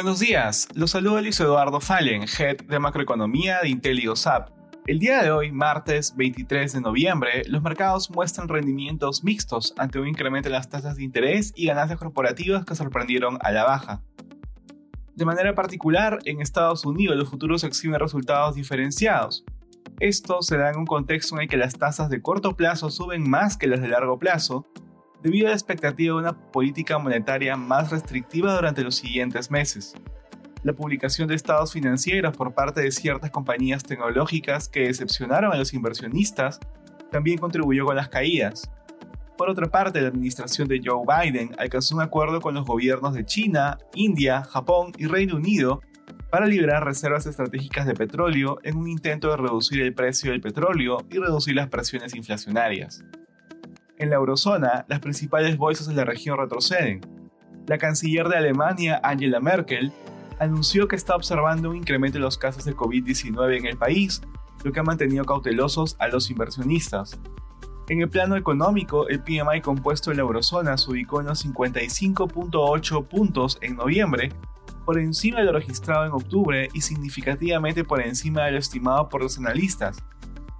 Buenos días, los saluda Luis Eduardo Fallen, Head de Macroeconomía de IntelioSAP. El día de hoy, martes 23 de noviembre, los mercados muestran rendimientos mixtos ante un incremento en las tasas de interés y ganancias corporativas que sorprendieron a la baja. De manera particular, en Estados Unidos los futuros exhiben resultados diferenciados. Esto se da en un contexto en el que las tasas de corto plazo suben más que las de largo plazo, debido a la expectativa de una política monetaria más restrictiva durante los siguientes meses. La publicación de estados financieros por parte de ciertas compañías tecnológicas que decepcionaron a los inversionistas también contribuyó con las caídas. Por otra parte, la administración de Joe Biden alcanzó un acuerdo con los gobiernos de China, India, Japón y Reino Unido para liberar reservas estratégicas de petróleo en un intento de reducir el precio del petróleo y reducir las presiones inflacionarias. En la eurozona, las principales bolsas de la región retroceden. La canciller de Alemania, Angela Merkel, anunció que está observando un incremento en los casos de COVID-19 en el país, lo que ha mantenido cautelosos a los inversionistas. En el plano económico, el PMI compuesto en la eurozona se ubicó en los 55.8 puntos en noviembre, por encima de lo registrado en octubre y significativamente por encima de lo estimado por los analistas,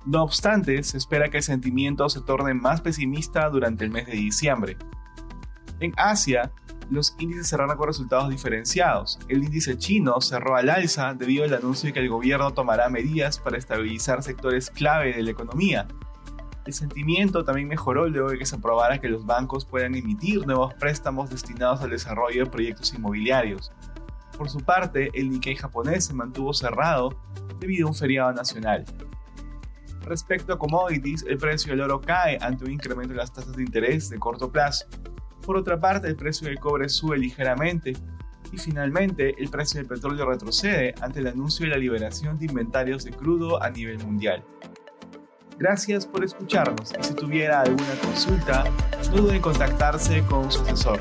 no obstante, se espera que el sentimiento se torne más pesimista durante el mes de diciembre. En Asia, los índices cerraron con resultados diferenciados. El índice chino cerró al alza debido al anuncio de que el gobierno tomará medidas para estabilizar sectores clave de la economía. El sentimiento también mejoró luego de que se aprobara que los bancos puedan emitir nuevos préstamos destinados al desarrollo de proyectos inmobiliarios. Por su parte, el Nikkei japonés se mantuvo cerrado debido a un feriado nacional. Respecto a commodities, el precio del oro cae ante un incremento de las tasas de interés de corto plazo. Por otra parte, el precio del cobre sube ligeramente. Y finalmente, el precio del petróleo retrocede ante el anuncio de la liberación de inventarios de crudo a nivel mundial. Gracias por escucharnos y si tuviera alguna consulta, no duden en contactarse con su asesor.